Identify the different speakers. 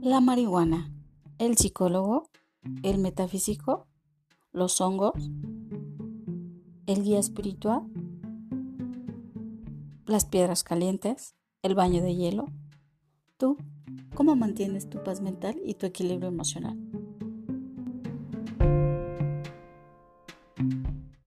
Speaker 1: La marihuana, el psicólogo, el metafísico, los hongos, el guía espiritual, las piedras calientes, el baño de hielo. ¿Tú cómo mantienes tu paz mental y tu equilibrio emocional?